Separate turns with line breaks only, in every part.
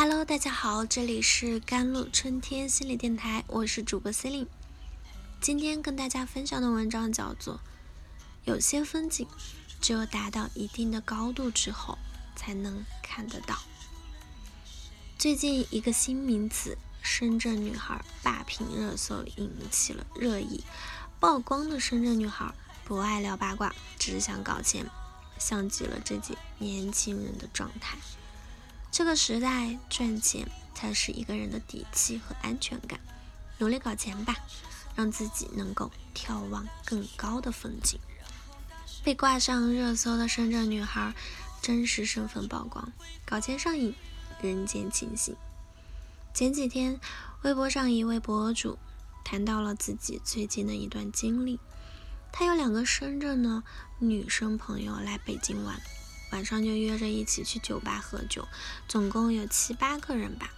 Hello，大家好，这里是甘露春天心理电台，我是主播 c e l i n e 今天跟大家分享的文章叫做《有些风景只有达到一定的高度之后才能看得到》。最近一个新名词“深圳女孩”霸屏热搜引起了热议，曝光的深圳女孩不爱聊八卦，只想搞钱，像极了这几年轻人的状态。这个时代赚钱才是一个人的底气和安全感，努力搞钱吧，让自己能够眺望更高的风景。被挂上热搜的深圳女孩真实身份曝光，搞钱上瘾，人间清醒。前几天，微博上一位博主谈到了自己最近的一段经历，他有两个深圳的女生朋友来北京玩。晚上就约着一起去酒吧喝酒，总共有七八个人吧。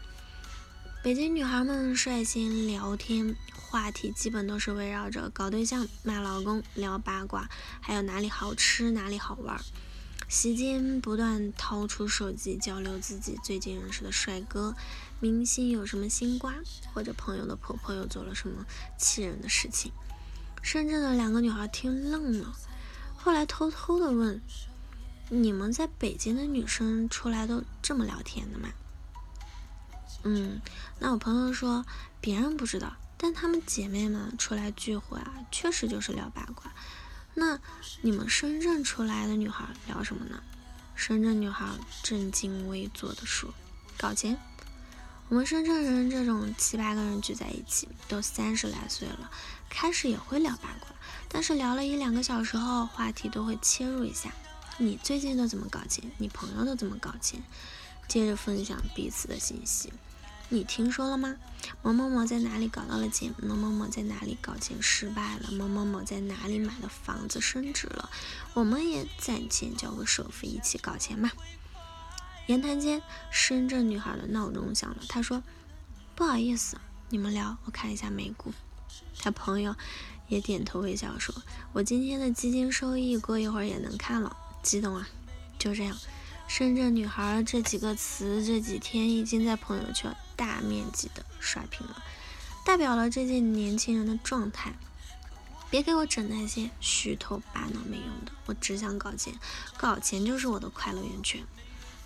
北京女孩们率先聊天，话题基本都是围绕着搞对象、骂老公、聊八卦，还有哪里好吃、哪里好玩。席间不断掏出手机交流自己最近认识的帅哥、明星有什么新瓜，或者朋友的婆婆又做了什么气人的事情。深圳的两个女孩听愣了，后来偷偷的问。你们在北京的女生出来都这么聊天的吗？嗯，那我朋友说别人不知道，但她们姐妹们出来聚会啊，确实就是聊八卦。那你们深圳出来的女孩聊什么呢？深圳女孩正襟危坐的说：“搞钱。”我们深圳人这种七八个人聚在一起，都三十来岁了，开始也会聊八卦，但是聊了一两个小时后，话题都会切入一下。你最近都怎么搞钱？你朋友都怎么搞钱？接着分享彼此的信息。你听说了吗？某某某在哪里搞到了钱？某某某在哪里搞钱失败了？某某某在哪里买了房子升值了？我们也攒钱交个首付，一起搞钱嘛。言谈间，深圳女孩的闹钟响了。她说：“不好意思，你们聊，我看一下美股。”她朋友也点头微笑说：“我今天的基金收益过一会儿也能看了。”激动啊！就这样，深圳女孩这几个词这几天已经在朋友圈大面积的刷屏了，代表了这届年轻人的状态。别给我整那些虚头巴脑没用的，我只想搞钱，搞钱就是我的快乐源泉。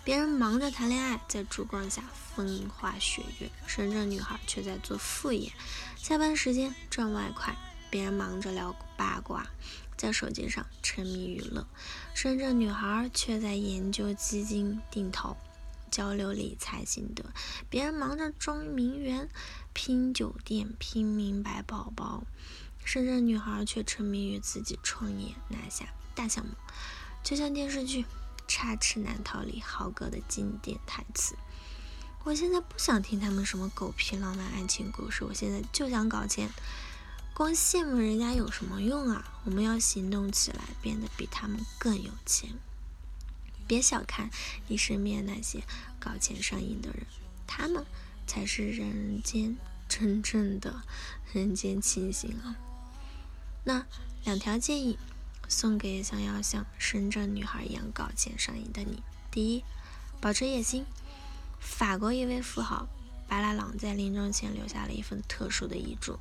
别人忙着谈恋爱，在烛光下风花雪月，深圳女孩却在做副业，下班时间赚外快。别人忙着聊八卦。在手机上沉迷娱乐，深圳女孩却在研究基金定投、交流理财心得。别人忙着装名媛、拼酒店、拼名牌包包，深圳女孩却沉迷于自己创业拿下大项目。就像电视剧《插翅难逃》里豪哥的经典台词：“我现在不想听他们什么狗屁浪漫爱情故事，我现在就想搞钱。”光羡慕人家有什么用啊？我们要行动起来，变得比他们更有钱。别小看你身边那些搞钱上瘾的人，他们才是人间真正的人间清醒啊！那两条建议送给想要像深圳女孩一样搞钱上瘾的你：第一，保持野心。法国一位富豪巴拉朗在临终前留下了一份特殊的遗嘱。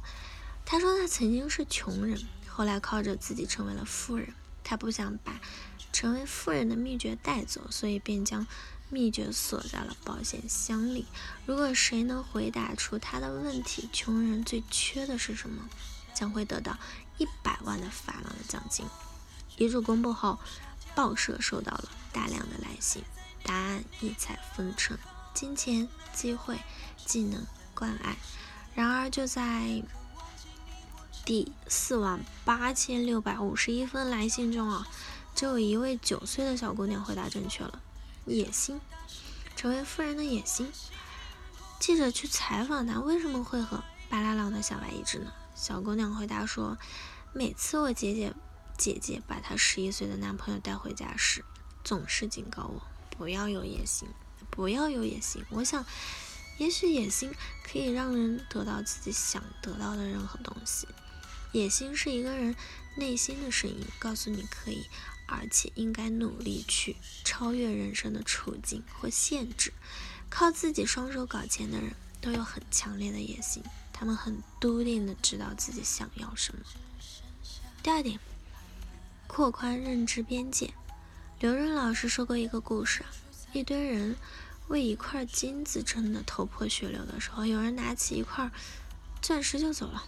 他说他曾经是穷人，后来靠着自己成为了富人。他不想把成为富人的秘诀带走，所以便将秘诀锁在了保险箱里。如果谁能回答出他的问题，穷人最缺的是什么，将会得到一百万的法郎的奖金。遗嘱公布后，报社收到了大量的来信，答案异彩纷呈：金钱、机会、技能、关爱。然而就在第四万八千六百五十一封来信中啊，只有一位九岁的小姑娘回答正确了。野心，成为富人的野心。记者去采访她，为什么会和巴拉朗的小白一致呢？小姑娘回答说：“每次我姐姐姐姐把她十一岁的男朋友带回家时，总是警告我不要有野心，不要有野心。我想，也许野心可以让人得到自己想得到的任何东西。”野心是一个人内心的声音，告诉你可以，而且应该努力去超越人生的处境或限制，靠自己双手搞钱的人都有很强烈的野心，他们很笃定的知道自己想要什么。第二点，扩宽认知边界。刘润老师说过一个故事，一堆人为一块金子争得头破血流的时候，有人拿起一块钻石就走了。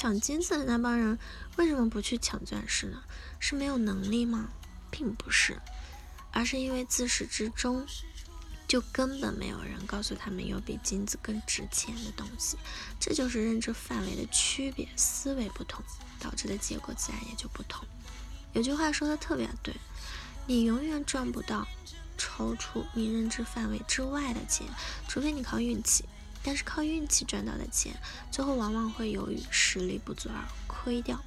抢金子的那帮人为什么不去抢钻石呢？是没有能力吗？并不是，而是因为自始至终就根本没有人告诉他们有比金子更值钱的东西。这就是认知范围的区别，思维不同导致的结果自然也就不同。有句话说的特别对，你永远赚不到超出你认知范围之外的钱，除非你靠运气。但是靠运气赚到的钱，最后往往会由于实力不足而亏掉。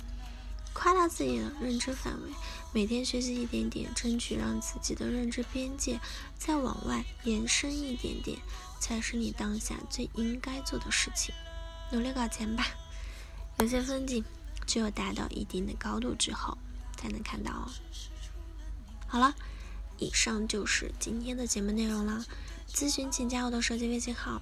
夸大自己的认知范围，每天学习一点点，争取让自己的认知边界再往外延伸一点点，才是你当下最应该做的事情。努力搞钱吧！有些风景只有达到一定的高度之后才能看到哦。好了，以上就是今天的节目内容了。咨询请加我的手机微信号。